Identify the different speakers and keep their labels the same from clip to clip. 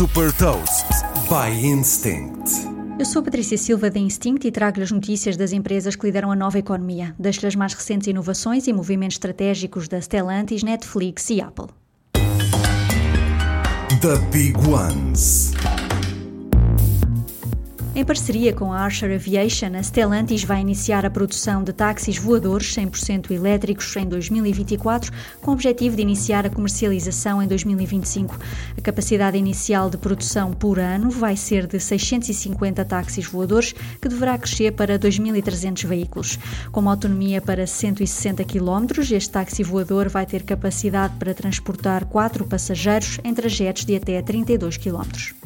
Speaker 1: Super Toast by Instinct.
Speaker 2: Eu sou Patrícia Silva da Instinct e trago-lhe as notícias das empresas que lideram a nova economia. Deixo-lhe as mais recentes inovações e movimentos estratégicos da Stellantis, Netflix e Apple.
Speaker 1: The Big Ones.
Speaker 2: Em parceria com a Archer Aviation, a Stellantis vai iniciar a produção de táxis voadores 100% elétricos em 2024, com o objetivo de iniciar a comercialização em 2025. A capacidade inicial de produção por ano vai ser de 650 táxis voadores, que deverá crescer para 2.300 veículos. Com uma autonomia para 160 km, este táxi voador vai ter capacidade para transportar quatro passageiros em trajetos de até 32 km.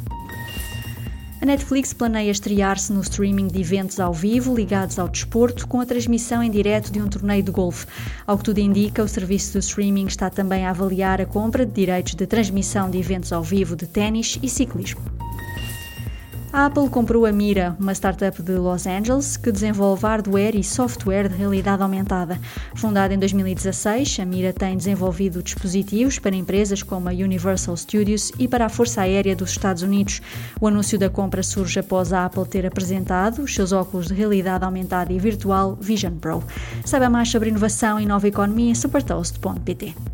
Speaker 2: A Netflix planeia estrear-se no streaming de eventos ao vivo ligados ao desporto, com a transmissão em direto de um torneio de golfe. Ao que tudo indica, o serviço do streaming está também a avaliar a compra de direitos de transmissão de eventos ao vivo de ténis e ciclismo. A Apple comprou a Mira, uma startup de Los Angeles que desenvolve hardware e software de realidade aumentada. Fundada em 2016, a Mira tem desenvolvido dispositivos para empresas como a Universal Studios e para a Força Aérea dos Estados Unidos. O anúncio da compra surge após a Apple ter apresentado os seus óculos de realidade aumentada e virtual Vision Pro. Saiba mais sobre inovação e nova economia em supertoast.pt.